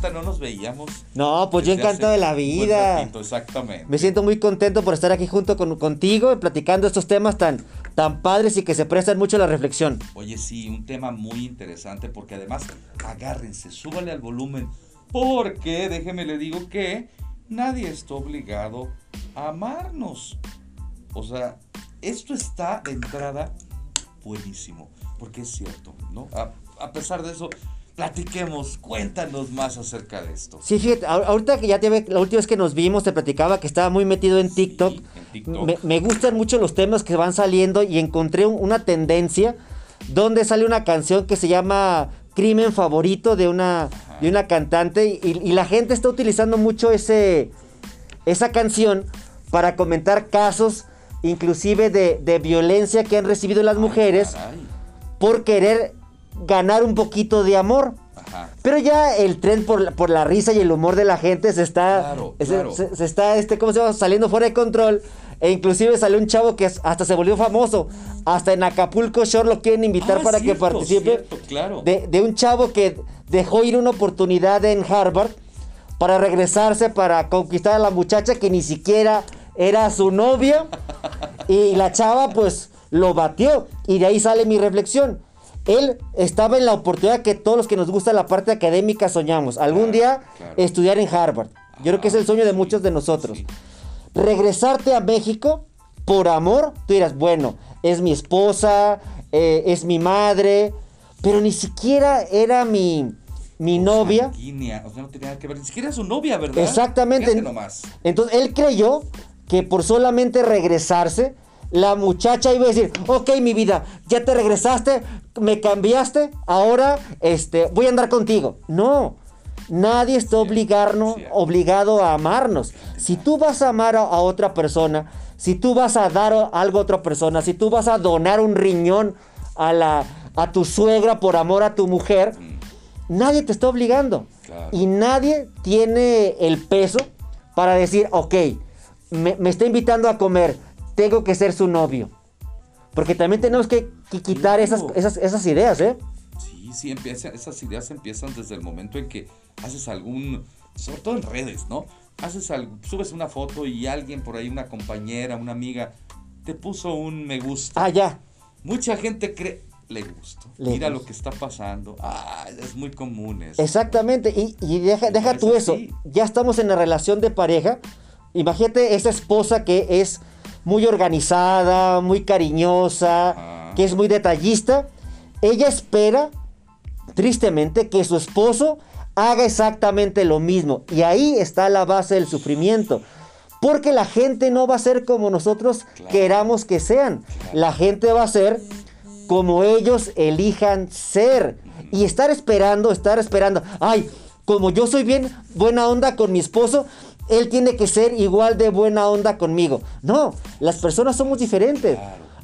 cuenta no nos veíamos. No, pues yo encantado de la vida. ratito, exactamente. Me siento muy contento por estar aquí junto con, contigo, platicando estos temas tan, tan padres y que se prestan mucho a la reflexión. Oye, sí, un tema muy interesante porque además, agárrense, súbale al volumen. Porque, déjeme le digo que nadie está obligado a amarnos. O sea, esto está de entrada buenísimo. Porque es cierto, ¿no? A, a pesar de eso, platiquemos, cuéntanos más acerca de esto. Sí, fíjate, ahor- ahorita que ya te ve, la última vez que nos vimos te platicaba que estaba muy metido en Sí, TikTok. en TikTok. Me, me gustan mucho los temas que van saliendo y encontré un- una tendencia donde sale una canción que se llama Crimen Favorito de una, de una cantante y, y la gente está utilizando mucho ese, esa canción para comentar casos inclusive de, de violencia que han recibido las mujeres por querer ganar un poquito de amor. Ajá. Pero ya el tren por la, por la risa y el humor de la gente se está, Claro, se, claro. se- se está, este, ¿cómo se llama? Saliendo fuera de control. E inclusive salió un chavo que hasta se volvió famoso. Hasta en Acapulco Shore lo quieren invitar Ah, para cierto, que participe. cierto, claro. De, de un chavo que dejó ir una oportunidad en Harvard para regresarse, para conquistar a la muchacha que ni siquiera era su novia. y la chava pues lo batió. Y de ahí sale mi reflexión. Él estaba en la oportunidad que todos los que nos gusta la parte académica soñamos. Algún Claro, día claro. estudiar en Harvard. Yo creo que es el sueño de muchos de nosotros. sí. Regresarte a México por amor, tú dirás, bueno, es mi esposa, eh, es mi madre, pero ni siquiera era mi, mi novia. Sanguínea, o sea, no tenía que ver. Ni siquiera era su novia, ¿verdad? Exactamente. Nomás. Entonces él creyó que por solamente regresarse, la muchacha iba a decir, ok mi vida, ya te regresaste, me cambiaste, ahora este, voy a andar contigo. No, nadie está obligarnos, obligado a amarnos. Si tú vas a amar a, a otra persona, si tú vas a dar algo a otra persona, si tú vas a donar un riñón a, la, a tu suegra por amor a tu mujer, nadie te está obligando. Claro. Y nadie tiene el peso para decir, ok, me, me está invitando a comer, tengo que ser su novio. Porque también tenemos que, que quitar esas, esas, esas ideas, ¿eh? Sí, sí, empieza, esas ideas empiezan desde el momento en que haces algún, sobre todo en redes, ¿no? Haces algo, subes una foto y alguien por ahí, una compañera, una amiga, te puso un me gusta. Ah, ya. Mucha gente cree, le gustó. Le Mira lo que está pasando. Ah, es muy común eso. Exactamente. Y, y deja, deja tú es eso. Ya estamos en la relación de pareja. Imagínate esa esposa que es muy organizada, muy cariñosa, Ajá. que es muy detallista. Ella espera, tristemente, que su esposo haga exactamente lo mismo. Y ahí está la base del sufrimiento. Porque la gente no va a ser como nosotros Claro. queramos que sean. La gente va a ser como ellos elijan ser. Y estar esperando, estar esperando. Ay, como yo soy bien buena onda con mi esposo, él tiene que ser igual de buena onda conmigo. No, las personas somos diferentes.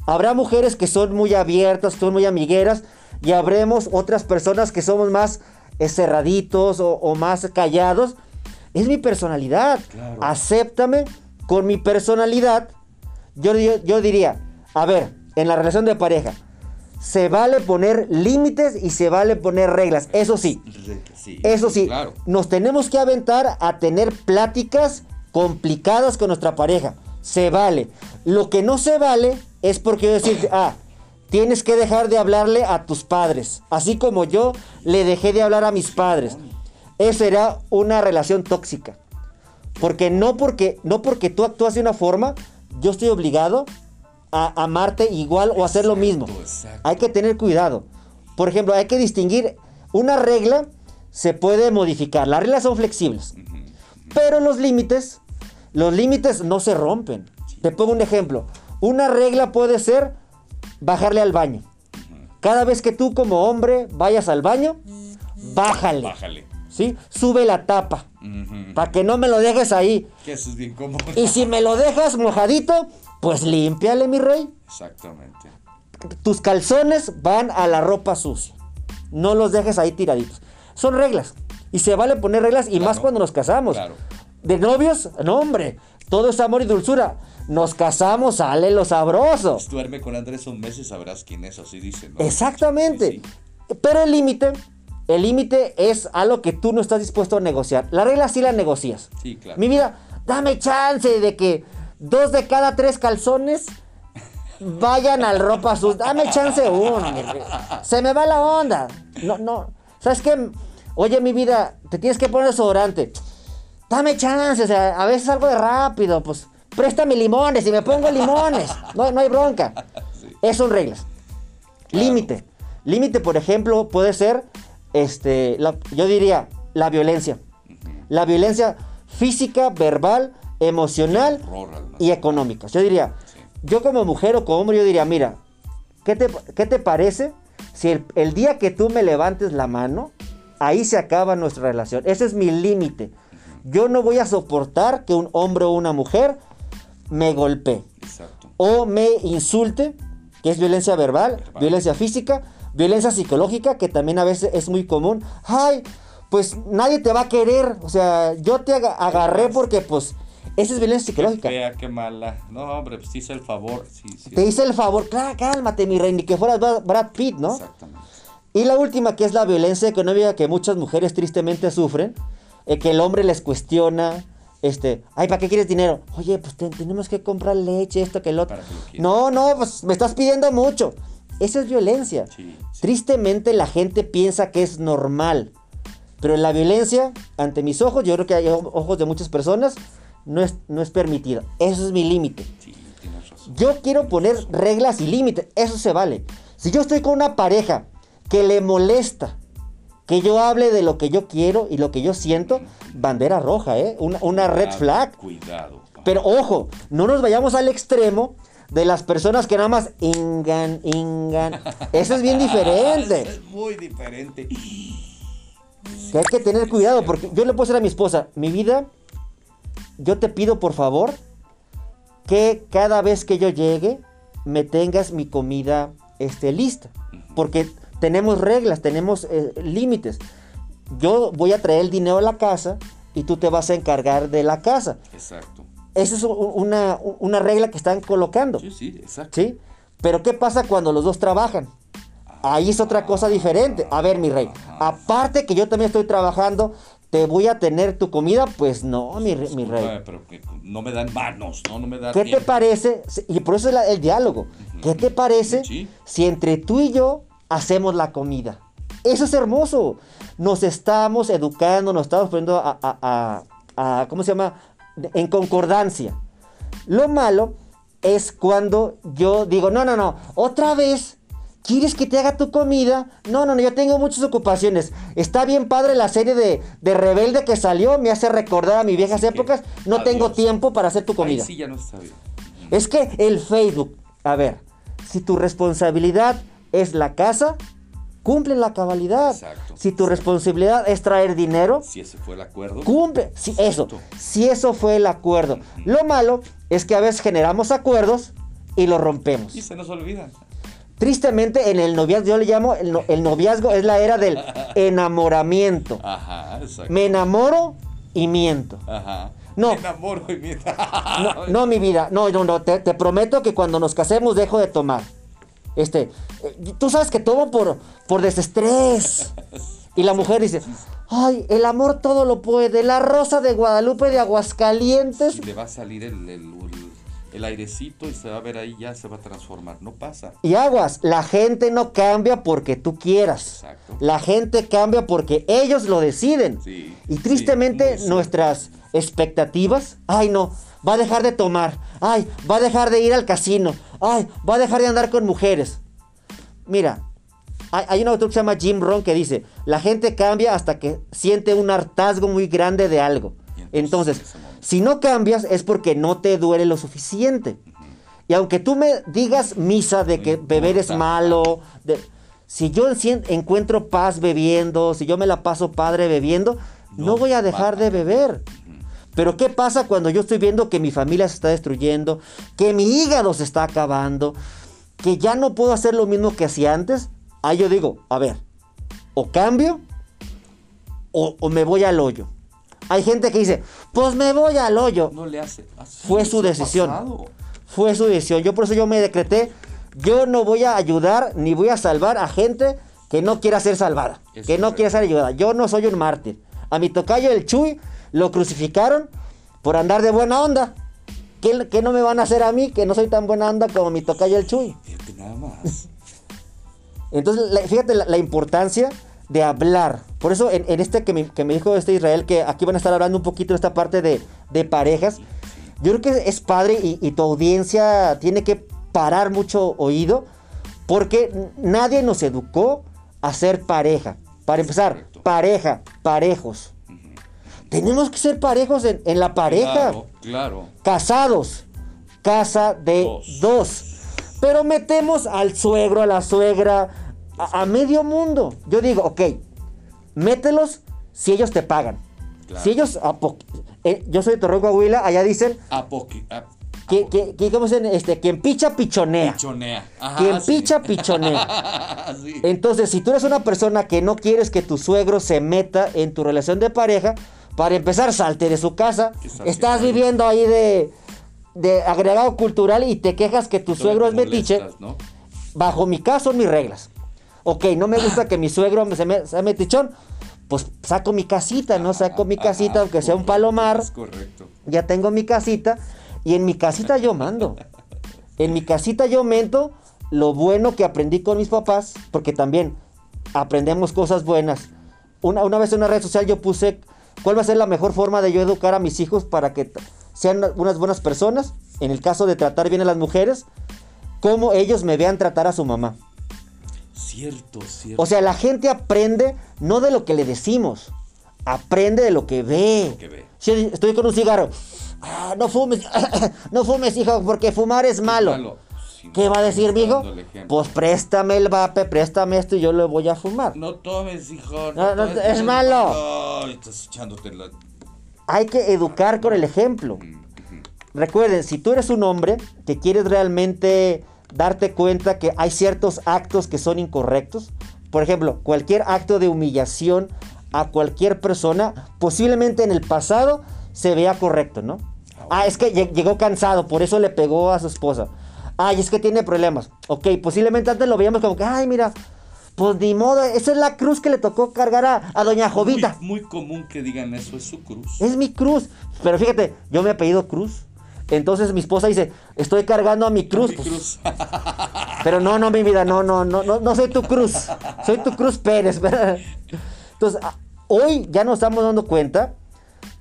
Habrá mujeres que son muy abiertas, que son muy amigueras, y habremos otras personas que somos más eh, cerraditos o, o más callados. Es mi personalidad. Claro. Acéptame con mi personalidad. Yo, yo, yo diría, a ver, en la relación de pareja, se vale poner límites y se vale poner reglas. Eso sí, Sí, eso sí, Claro. nos tenemos que aventar a tener pláticas complicadas con nuestra pareja. Se vale. Lo que no se vale es porque yo decir, ah, tienes que dejar de hablarle a tus padres. Así como yo le dejé de hablar a mis padres. Eso será una relación tóxica. Porque no porque, no porque tú actúas de una forma, yo estoy obligado a amarte igual o hacer lo mismo. exacto. Hay que tener cuidado. Por ejemplo, hay que distinguir una regla se puede modificar. Las reglas son flexibles. Pero los límites, los límites no se rompen. Te pongo un ejemplo. Una regla puede ser bajarle al baño. Cada vez que tú como hombre vayas al baño, bájale. Bájale. ¿Sí? Sube la tapa. Para que no me lo dejes ahí. Que eso es bien común. Y si me lo dejas mojadito, pues límpiale, mi rey. Exactamente. Tus calzones van a la ropa sucia. No los dejes ahí tiraditos. Son reglas. Y se vale poner reglas y Claro. más cuando nos casamos. Claro. De novios, no hombre. Todo es amor y dulzura. Nos casamos, sale lo sabroso. Pues duerme con Andrés un mes y sabrás quién es, así dicen. ¿no? Exactamente. Sí, sí. Pero el límite El límite es algo que tú no estás dispuesto a negociar. La regla sí la negocias. Sí, claro. Mi vida, dame chance de que dos de cada tres calzones vayan al ropa sus. Dame chance uno. mi rey. Se me va la onda. No, no. ¿Sabes qué? Oye, mi vida, te tienes que poner desodorante. Dame chance, o sea, a veces algo de rápido, pues. Préstame limones y me pongo limones. No, no hay bronca. Sí. Esas son reglas. Claro. Límite. Límite, por ejemplo, puede ser, este, la- yo diría, la violencia. La violencia física, verbal, emocional y económica. Yo diría, yo como mujer o como hombre, yo diría, mira, ¿qué te, qué te parece si el, el día que tú me levantes la mano, ahí se acaba nuestra relación? Ese es mi límite. Yo no voy a soportar que un hombre o una mujer me golpee Exacto. o me insulte, que es violencia verbal, Verbal. violencia física, violencia psicológica, que también a veces es muy común. Ay, pues nadie te va a querer, o sea, yo te aga- agarré porque pues esa es violencia psicológica. fea, qué mala. No, hombre, pues hice el favor. Sí, sí. Te hice el favor, claro, cálmate mi rey, ni que fueras Brad- Pitt, ¿no? Exactamente. Y la última, que es la violencia económica que muchas mujeres tristemente sufren, eh, que el hombre les cuestiona, este, ay, ¿para qué quieres dinero? Oye, pues te- tenemos que comprar leche, esto, que el otro. Que. No, no, pues me estás pidiendo mucho. Esa es violencia. Sí, sí. Tristemente la gente piensa que es normal. Pero la violencia, ante mis ojos, yo creo que hay ojos de muchas personas, no es, no es permitida. Eso es mi límite. Sí. Yo quiero poner reglas y límites, eso se vale. Si yo estoy con una pareja que le molesta que yo hable de lo que yo quiero y lo que yo siento, bandera roja, ¿eh? Una, una red flag. Cuidado. Pero ojo, no nos vayamos al extremo de las personas que nada más ingan, ingan. Eso es bien diferente. Es muy diferente. Que hay que tener cuidado, porque yo le puedo decir a mi esposa, mi vida, yo te pido por favor que cada vez que yo llegue me tengas mi comida este, lista. Porque tenemos reglas, tenemos eh, límites. Yo voy a traer el dinero a la casa y tú te vas a encargar de la casa. Exacto. Esa es una, una regla que están colocando. Sí, sí, exacto. ¿Sí? Pero ¿qué pasa cuando los dos trabajan? Ahí es otra cosa diferente. A ver, mi rey, aparte que yo también estoy trabajando, ¿te voy a tener tu comida? Pues no, mi, re- mi rey. Pero que no me dan manos, ¿no? No me dan ¿Qué te parece? Y por eso es el diálogo. ¿Qué te parece Sí. si entre tú y yo hacemos la comida? Eso es hermoso. Nos estamos educando, nos estamos poniendo a, a- a- a- ¿cómo se llama? En concordancia. Lo malo es cuando yo digo, no, no, no, otra vez. ¿Quieres que te haga tu comida? No, no, no, yo tengo muchas ocupaciones. Está bien padre la serie de, de Rebelde que salió, me hace recordar a mis viejas épocas. No tengo adiós. tiempo para hacer tu Ahí comida. sí ya no está bien. Es que el Facebook, a ver, si tu responsabilidad es la casa, cumple la cabalidad. Exacto, Si tu responsabilidad es traer dinero, Si ese fue el acuerdo. cumple. Si eso, si eso fue el acuerdo. Lo malo es que a veces generamos acuerdos y los rompemos. Y se nos olvida. Tristemente en el noviazgo, yo le llamo, el, no- el noviazgo es la era del enamoramiento. Ajá, exacto. Me enamoro y miento. Ajá. No. Me enamoro y me... No, no, mi vida, no, no, no, te, te prometo que cuando nos casemos dejo de tomar. Este, eh, tú sabes que tomo por, por desestrés. Y la mujer dice, ay, el amor todo lo puede. La rosa de Guadalupe de Aguascalientes. Y le va a salir el, el, el- airecito y se va a ver ahí, ya se va a transformar. No pasa. Y aguas, la gente no cambia porque tú quieras. Exacto. La gente cambia porque ellos lo deciden. Sí, y tristemente nuestras expectativas, ay no, va a dejar de tomar, ay, va a dejar de ir al casino, ay, va a dejar de andar con mujeres. Mira, hay, un autor que se llama Jim Rohn que dice, la gente cambia hasta que siente un hartazgo muy grande de algo. Y entonces. Si no cambias es porque no te duele lo suficiente. Y aunque tú me digas misa de que beber es malo, de- si yo encuentro paz bebiendo, si yo me la paso padre bebiendo, no, No voy a dejar de beber. Pero ¿qué pasa cuando yo estoy viendo que mi familia se está destruyendo, que mi hígado se está acabando, que ya no puedo hacer lo mismo que hacía antes? Ahí yo digo, a ver, o cambio o, o me voy al hoyo. Hay gente que dice, pues me voy al hoyo. No le hace. Fue su decisión. pasado. Fue su decisión. Yo por eso yo me decreté, yo no voy a ayudar ni voy a salvar a gente que no quiera ser salvada, Es que no quiera ser ayudada. Yo no soy un mártir. A mi tocayo el Chuy lo crucificaron por andar de buena onda. ¿Qué, qué no me van a hacer a mí que no soy tan buena onda como mi tocayo el Chuy? Fíjate nada más. Entonces, la- fíjate la, la importancia de hablar. Por eso, en, en este que me, que me dijo este Israel, que aquí van a estar hablando un poquito de esta parte de, de parejas, yo creo que es padre y, y tu audiencia tiene que parar mucho oído, porque nadie nos educó a ser pareja. Para empezar, correcto. pareja, parejos. Tenemos que ser parejos en, en la pareja. Claro, claro. Casados, casa de Dos. dos. Pero metemos al suegro, a la suegra, a, a medio mundo. Yo digo, ok, mételos si ellos te pagan. Claro. Si ellos, a eh, yo soy de Torreón, Coahuila, allá dicen a- que, que, que ¿cómo se dice? este, quien picha, pichonea. Pichonea. Ajá, Quien sí. picha, pichonea. Sí. Entonces, si tú eres una persona que no quieres que tu suegro se meta en tu relación de pareja, para empezar, salte de su casa. Estás viviendo ahí de, de agregado cultural y te quejas que tu suegro es metiche. Bajo mi caso son mis reglas. Ok, no me gusta que mi suegro me- se me- sea metichón. Pues saco mi casita, ¿no? Saco mi casita, aunque sea un palomar. Es correcto. Ya tengo mi casita. Y en mi casita yo mando. En mi casita yo mento lo bueno que aprendí con mis papás, porque también aprendemos cosas buenas. Una, una vez en una red social yo puse cuál va a ser la mejor forma de yo educar a mis hijos para que sean unas buenas personas. En el caso de tratar bien a las mujeres, cómo ellos me vean tratar a su mamá. Cierto, cierto. O sea, la gente aprende no de lo que le decimos, aprende de lo que ve. que ve. Si estoy con un cigarro, "Ah, no fumes, no fumes, hijo, porque fumar es malo. ¿Qué no, va a decir, mijo? Pues préstame el vape, préstame esto y yo lo voy a fumar. No tomes, hijo. No, no, tomes, es malo. Estás echándote la. Hay que educar con el ejemplo. Recuerden, si tú eres un hombre que quieres realmente darte cuenta que hay ciertos actos que son incorrectos, por ejemplo, cualquier acto de humillación a cualquier persona, posiblemente en el pasado se vea correcto, ¿no? Ah, es que lle- llegó cansado, por eso le pegó a su esposa. Ay, es que tiene problemas. Ok, posiblemente antes lo veíamos como que, ay, mira, pues ni modo, esa es la cruz que le tocó cargar a, a doña Jovita. Muy, muy común que digan eso, es su cruz. Es mi cruz. Pero fíjate, yo me he apellido Cruz. Entonces mi esposa dice, estoy cargando a mi cruz. Mi Pues, cruz. pero no, no, mi vida, no, no, no, no, no soy tu cruz. Soy tu Cruz Pérez. Entonces, a- hoy ya nos estamos dando cuenta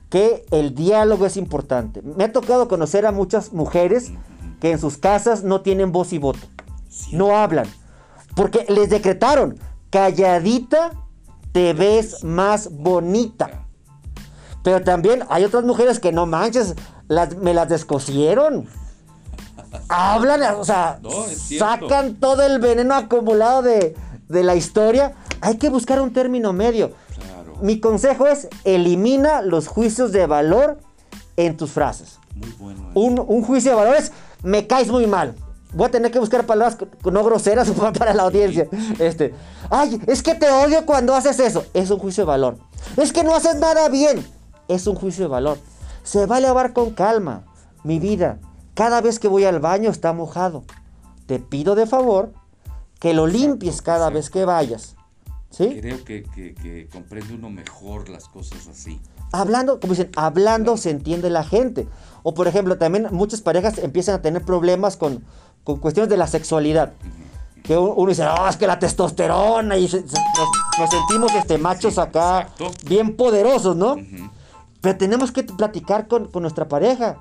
que el diálogo es importante. Me ha tocado conocer a muchas mujeres que en sus casas no tienen voz y voto. No hablan. Porque les decretaron, calladita te ves más bonita. Pero también hay otras mujeres que no manches, las, me las descosieron. Hablan, o sea, No, sacan todo el veneno acumulado de, de la historia. Hay que buscar un término medio. Claro. Mi consejo es elimina los juicios de valor en tus frases. Muy bueno. eso. Un, un juicio de valor es me caes muy mal. Voy a tener que buscar palabras no groseras para la audiencia. Este, ay, es que te odio cuando haces eso. Es un juicio de valor. Es que no haces nada bien. Es un juicio de valor. Se va a elevar con calma. Mi vida, cada vez que voy al baño está mojado. Te pido de favor que lo limpies cada vez que vayas. ¿Sí? Creo que, que, que comprende uno mejor las cosas así. Hablando, como dicen, hablando se entiende la gente. O por ejemplo, también muchas parejas empiezan a tener problemas con, con cuestiones de la sexualidad. Que uno dice, "Ah, es que la testosterona y nos, nos sentimos este, machos Sí, acá exacto. bien poderosos, ¿no? Pero tenemos que platicar con, con nuestra pareja.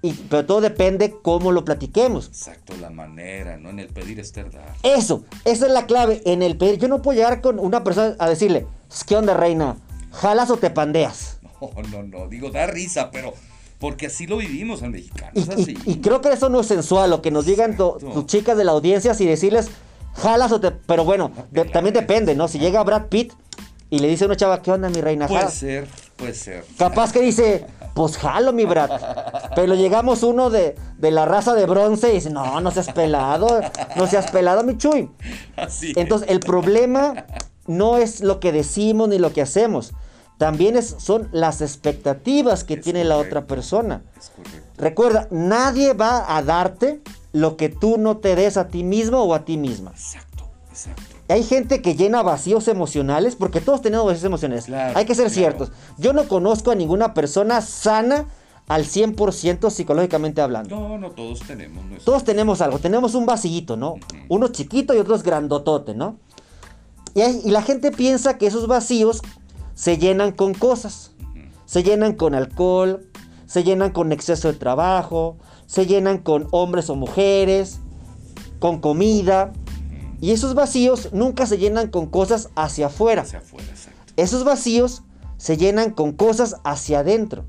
Y, pero todo depende cómo lo platiquemos. Exacto, la manera, ¿no? En el pedir es dar. Eso, esa es la clave en el pedir. Yo no puedo llegar con una persona a decirle, ¿qué onda, reina? ¿Jalas o te pandeas? No, no, no. Digo, da risa, pero. Porque así lo vivimos al mexicano. Y, Es y- así. y creo que eso no es sensual, lo que nos digan Exacto. tus chicas de la audiencia, si decirles, jalas o te... Pero bueno, de- también depende, ¿no? Si llega Brad Pitt y le dice a una chava, ¿qué onda, mi reina? Puede Jala?" ser, puede ser. Capaz que dice, pues jalo, mi Brad. Pero llegamos uno de, de la raza de bronce y dice, no, no seas pelado, no seas pelado, mi chuy. Así. Entonces, el problema no es lo que decimos ni lo que hacemos. También es, son las expectativas que Es tiene la otra persona. Es. Recuerda, nadie va a darte lo que tú no te des a ti mismo o a ti misma. Exacto, Exacto. Hay gente que llena vacíos emocionales, porque todos tenemos vacíos emocionales. Claro, Hay que ser claro. ciertos. Yo no conozco a ninguna persona sana al 100% psicológicamente hablando. No, no todos tenemos nuestro. Todos tenemos algo, tenemos un vasillito, ¿no? Uno chiquito y otros grandotote, ¿no? Y, hay- y la gente piensa que esos vacíos se llenan con cosas. Se llenan con alcohol, se llenan con exceso de trabajo, se llenan con hombres o mujeres, con comida. Y esos vacíos nunca se llenan con cosas hacia afuera. hacia afuera, exacto. Esos vacíos se llenan con cosas hacia adentro.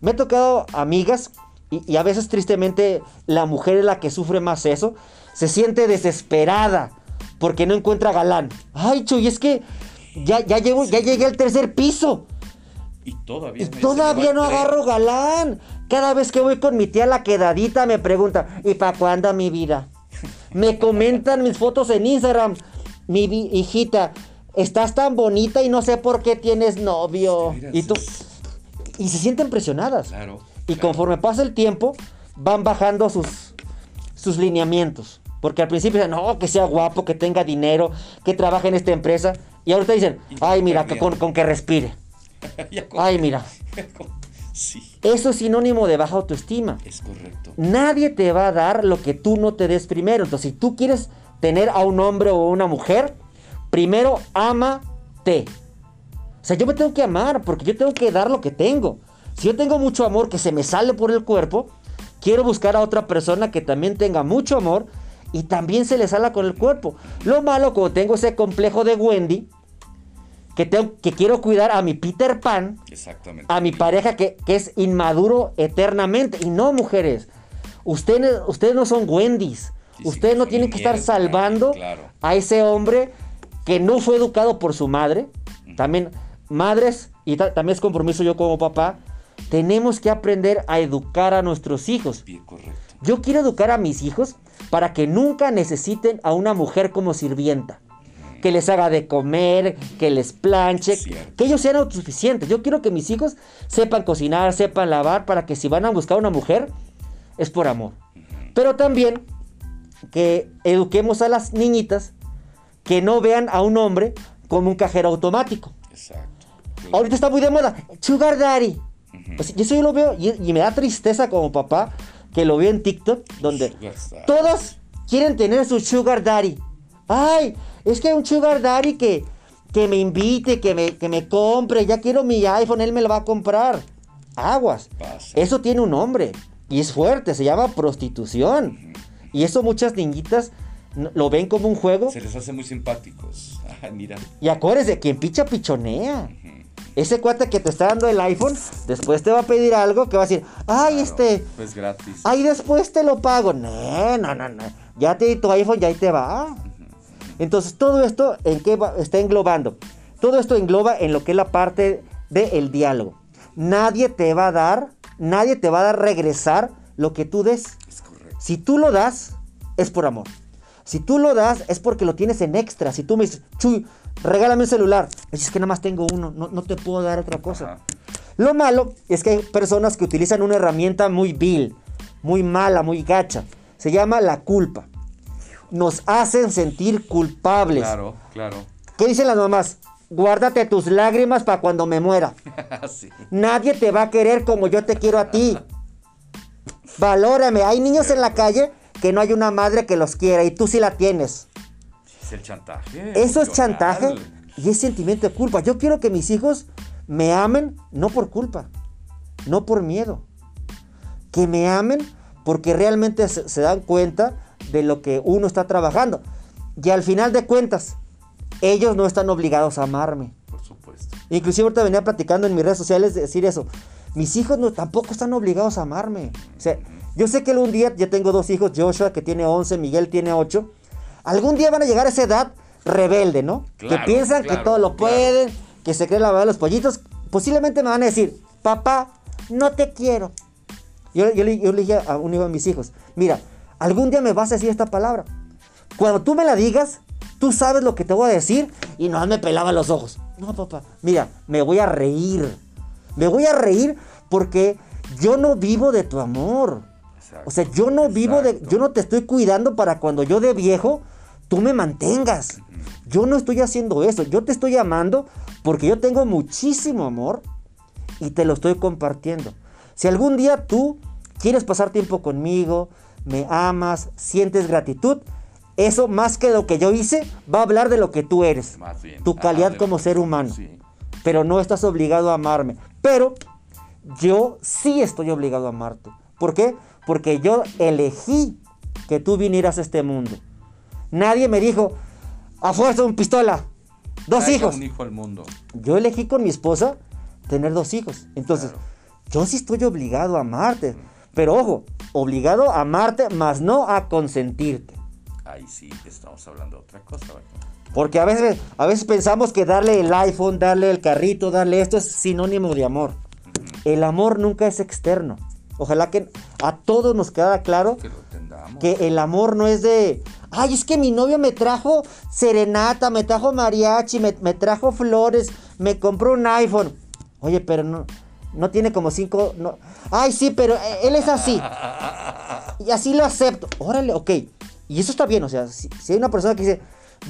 Me ha tocado amigas y, y a veces tristemente la mujer es la que sufre más eso. Se siente desesperada porque no encuentra galán. Ay, Chuy, es que ya, ya, ya llegué al tercer piso Y todavía y todavía no agarro galán. Cada vez que voy con mi tía la quedadita me pregunta, ¿y para cuándo mi vida? Me comentan mis fotos en Instagram. Mi hijita, estás tan bonita y no sé por qué tienes novio. Y, tú, y se sienten presionadas. Claro. Y claro. conforme pasa el tiempo, van bajando sus, sus lineamientos. Porque al principio dicen, no, que sea guapo, que tenga dinero, que trabaje en esta empresa. Y ahorita dicen, ay, mira, que con, con que respire. Ay, mira. Sí, Eso es sinónimo de baja autoestima. es correcto. Nadie te va a dar lo que tú no te des primero. Entonces, si tú quieres tener a un hombre o una mujer, primero ámate. O sea, yo me tengo que amar porque yo tengo que dar lo que tengo. Si yo tengo mucho amor que se me sale por el cuerpo, quiero buscar a otra persona que también tenga mucho amor y también se le sala con el cuerpo. Lo malo, como tengo ese complejo de Wendy, que, tengo, que quiero cuidar a mi Peter Pan, Exactamente. a mi pareja que, que es inmaduro eternamente. Y no, mujeres. Ustedes, ustedes no son Wendy's. Sí, sí, ustedes no son tienen que estar salvando claro. a ese hombre que no fue educado por su madre. También, madres, y ta- también es compromiso yo como papá, tenemos que aprender a educar a nuestros hijos. Bien, correcto. Yo quiero educar a mis hijos para que nunca necesiten a una mujer como sirvienta. Que les haga de comer, que les planche, Cierto. que ellos sean autosuficientes. Yo quiero que mis hijos sepan cocinar, sepan lavar, para que si van a buscar una mujer, es por amor. Pero también que eduquemos a las niñitas que no vean a un hombre como un cajero automático. Exacto. Ahorita está muy de moda. Sugar Daddy. Ujú. Pues, eso yo lo veo y, y me da tristeza como papá que lo veo en TikTok donde todos quieren tener su Sugar Daddy. Ay, es que un Sugar Daddy que, que me invite, que me, que me compre. Ya quiero mi iPhone, él me lo va a comprar. Aguas. Pasa. Eso tiene un nombre y es fuerte, se llama prostitución. Y eso muchas niñitas lo ven como un juego. Se les hace muy simpáticos. Ay, mira. Y acuérdese, quien picha, pichonea. Ese cuate que te está dando el iPhone, después te va a pedir algo que va a decir, ay, Claro, este, Pues gratis. ay, después te lo pago. No, no, no, no. Ya te di tu iPhone, ya ahí te va. Entonces, todo esto, ¿en qué va- está englobando? Todo esto engloba en lo que es la parte del diálogo. Nadie te va a dar, nadie te va a dar regresar lo que tú des. Es correcto. Si tú lo das, es por amor. Si tú lo das, es porque lo tienes en extra. Si tú me dices, Chuy, regálame un celular. Es que nada más tengo uno, no, no te puedo dar otra cosa. Ajá. Lo malo es que hay personas que utilizan una herramienta muy vil, muy mala, muy gacha. Se llama la culpa. Nos hacen sentir culpables. Claro, claro. ¿Qué dicen las mamás? Guárdate tus lágrimas para cuando me muera. sí. Nadie te va a querer como yo te quiero a ti. Valórame. Hay niños en la calle que no hay una madre que los quiera y tú sí la tienes. Es el chantaje. Eso es chantaje y es sentimiento de culpa. Yo quiero que mis hijos me amen no por culpa, no por miedo. Que me amen porque realmente se, se dan cuenta de lo que uno está trabajando. Y al final de cuentas, ellos no están obligados a amarme. Por supuesto. Inclusive ahorita venía platicando en mis redes sociales de decir eso. Mis hijos no, tampoco están obligados a amarme. O sea, yo sé que algún día, ya tengo dos hijos, Joshua que tiene 11, Miguel tiene 8. Algún día van a llegar a esa edad rebelde, ¿no? que Claro, piensan que todo lo claro. pueden, que se creen la verdad de los pollitos. Posiblemente me van a decir, papá, no te quiero. Yo, yo le- yo le dije a uno de mis hijos, mira, algún día me vas a decir esta palabra. Cuando tú me la digas, tú sabes lo que te voy a decir y no me pelaba los ojos. No, papá, mira, me voy a reír. Me voy a reír porque yo no vivo de tu amor. O sea, yo no vivo de, yo no te estoy cuidando para cuando yo de viejo tú me mantengas. Yo no estoy haciendo eso, yo te estoy amando porque yo tengo muchísimo amor y te lo estoy compartiendo. Si algún día tú quieres pasar tiempo conmigo, me amas, sientes gratitud, eso más que lo que yo hice va a hablar de lo que tú eres, Más bien. tu calidad Ah, como ser humano. sí. Pero no estás obligado a amarme. Pero yo sí estoy obligado a amarte. ¿Por qué? Porque yo elegí que tú vinieras a este mundo. Nadie me dijo, a fuerza un pistola, dos Traiga hijos. un hijo al mundo. Yo elegí con mi esposa tener dos hijos. Entonces, Claro. yo sí estoy obligado a amarte. Pero ojo, obligado a amarte, más no a consentirte. Ahí sí estamos hablando de otra cosa. ¿verdad? Porque a veces, a veces pensamos que darle el iPhone, darle el carrito, darle esto es sinónimo de amor. El amor nunca es externo. Ojalá que a todos nos quede claro que el amor no es de, ay, es que mi novio me trajo serenata, me trajo mariachi, me, me trajo flores, me compró un iPhone. Oye, pero no, no tiene como cinco, no. Ay, sí, pero eh, él es así. Y así lo acepto. Órale, ok. Y eso está bien, o sea, si, si hay una persona que dice,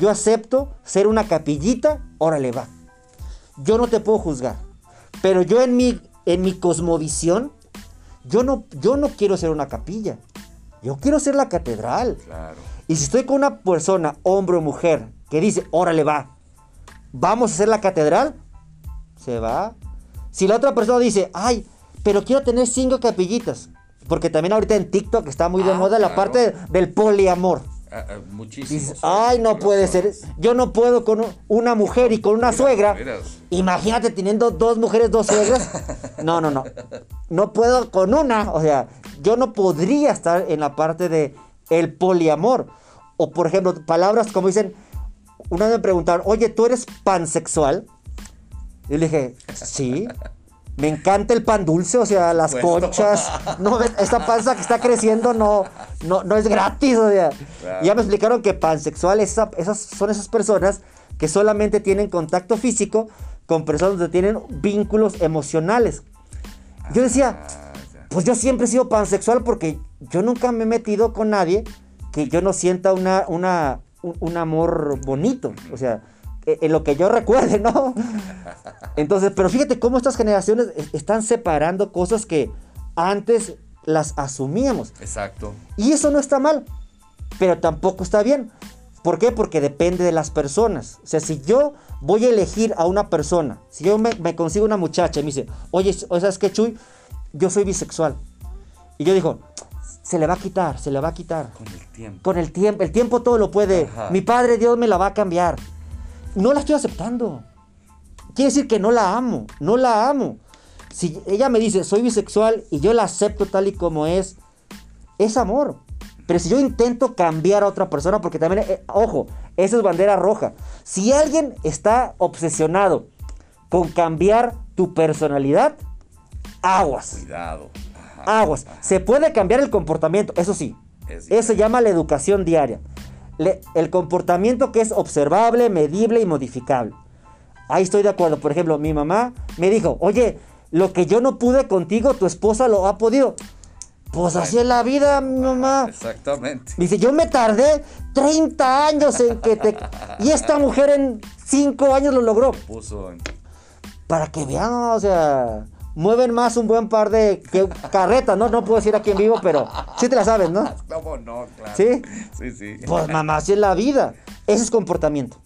yo acepto ser una capillita, órale, va. Yo no te puedo juzgar. Pero yo en mi, en mi cosmovisión, yo no, yo no quiero ser una capilla. Yo quiero ser la catedral. Claro. Y si estoy con una persona, hombre o mujer, que dice, órale, va, vamos a hacer la catedral, se va. Si la otra persona dice, ay, pero quiero tener cinco capillitas, porque también ahorita en TikTok está muy de Ah, moda la parte del poliamor. Ah, ah, muchísimos. Dices, ay, no puede ser, yo no puedo con una mujer y con una Mira, suegra. Imagínate teniendo dos mujeres, dos suegras. No, no, no. No puedo con una. O sea, yo no podría estar en la parte de el poliamor. O por ejemplo, palabras como dicen, una vez me preguntaron, oye, ¿tú eres pansexual? Y le dije, sí. Me encanta el pan dulce, o sea, las conchas. No, esta panza que está creciendo no, no, no es gratis, o sea. Claro. Ya me explicaron que pansexual esa- esas, son esas personas que solamente tienen contacto físico con personas que tienen vínculos emocionales. Yo decía, Ah, pues yo siempre he sido pansexual porque yo nunca me he metido con nadie que yo no sienta una, una, un, un amor bonito. O sea, en lo que yo recuerde, ¿no? Entonces, pero fíjate cómo estas generaciones es- están separando cosas que antes las asumíamos. Exacto. Y eso no está mal, pero tampoco está bien. ¿Por qué? Porque depende de las personas. O sea, si yo voy a elegir a una persona, si yo me, me consigo una muchacha y me dice, oye, ¿sabes qué, Chuy? Yo soy bisexual. Y yo digo, se le va a quitar, se le va a quitar. Con el tiempo. Con el tiempo, el tiempo todo lo puede. Ajá. Mi padre Dios me la va a cambiar. No la estoy aceptando. Quiere decir que no la amo, no la amo. Si ella me dice, soy bisexual y yo la acepto tal y como es, es amor. Pero si yo intento cambiar a otra persona, porque también, eh, ojo, eso es bandera roja. Si alguien está obsesionado con cambiar tu personalidad, aguas. Cuidado. Ajá. Aguas. Se puede cambiar el comportamiento, eso sí. Es Eso se llama la educación diaria. Le- el comportamiento que es observable, medible y modificable. Ahí estoy de acuerdo. Por ejemplo, mi mamá me dijo, oye, lo que yo no pude contigo, tu esposa lo ha podido. Pues así es la vida, mi mamá. Exactamente. Dice, yo me tardé 30 años en que te... Y esta mujer en 5 años lo logró. Puso en. Para que vean, o sea, mueven más un buen par de que carretas, ¿no? No puedo decir aquí en vivo, pero sí te la sabes, ¿no? ¿Cómo no? Claro. ¿Sí? Sí, sí. Pues mamá, así es la vida. Ese es comportamiento.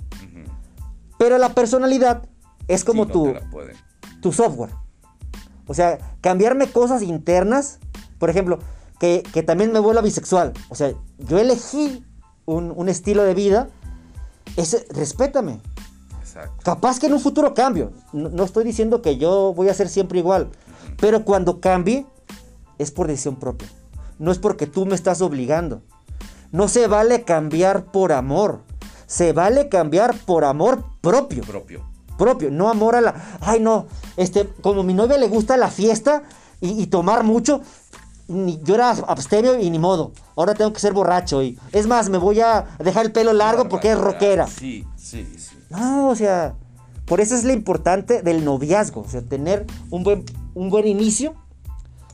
Pero la personalidad es como Sí, tu, tu software. O sea, cambiarme cosas internas. Por ejemplo, que, que también me vuelva bisexual. O sea, yo elegí un, un estilo de vida. Ese, respétame. Exacto. Capaz que en un futuro cambio. No, no estoy diciendo que yo voy a ser siempre igual. Pero cuando cambie, es por decisión propia. No es porque tú me estás obligando. No se vale cambiar por amor. Se vale cambiar por amor propio. Propio. Propio. No amor a la. Ay, no. Este, como a mi novia le gusta la fiesta y, y tomar mucho. ni- yo era abstemio y ni modo. Ahora tengo que ser borracho. Y, es más, me voy a dejar el pelo largo porque es rockera. Sí, sí, sí. No, o sea, por eso es lo importante del noviazgo, o sea, tener un buen, un buen inicio,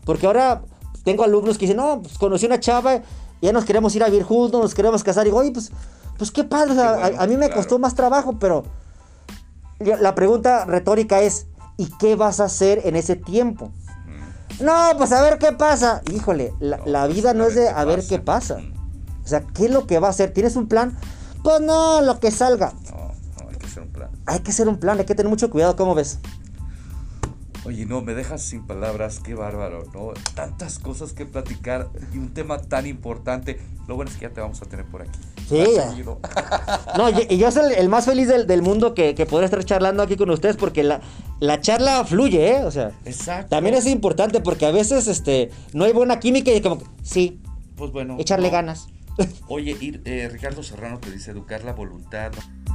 porque ahora tengo alumnos que dicen, no, pues conocí una chava, ya nos queremos ir a vivir juntos, nos queremos casar, y digo, oye, pues, Pues qué padre, bueno, a, a mí me claro. costó más trabajo, pero la pregunta retórica es, ¿y qué vas a hacer en ese tiempo? No, pues a ver qué pasa. Híjole, la, No, la pues, vida no es de a ver qué pasa. Mm. O sea, ¿qué es lo que va a hacer? ¿Tienes un plan? Pues no, lo que salga. No, hacer un plan. Hay que hacer un plan, hay que tener mucho cuidado, ¿cómo ves? Oye, no, me dejas sin palabras, qué bárbaro, ¿no? Tantas cosas que platicar y un tema tan importante. Lo bueno es que ya te vamos a tener por aquí. Sí, seguido. No, y, y yo soy el, el más feliz del, del mundo que, que poder estar charlando aquí con ustedes porque la, la charla fluye, ¿eh? O sea, Exacto. también es importante porque a veces este, no hay buena química y como sí, Pues bueno. echarle no. ganas. Oye, ir- eh, Ricardo Serrano te dice educar la voluntad. ¿no?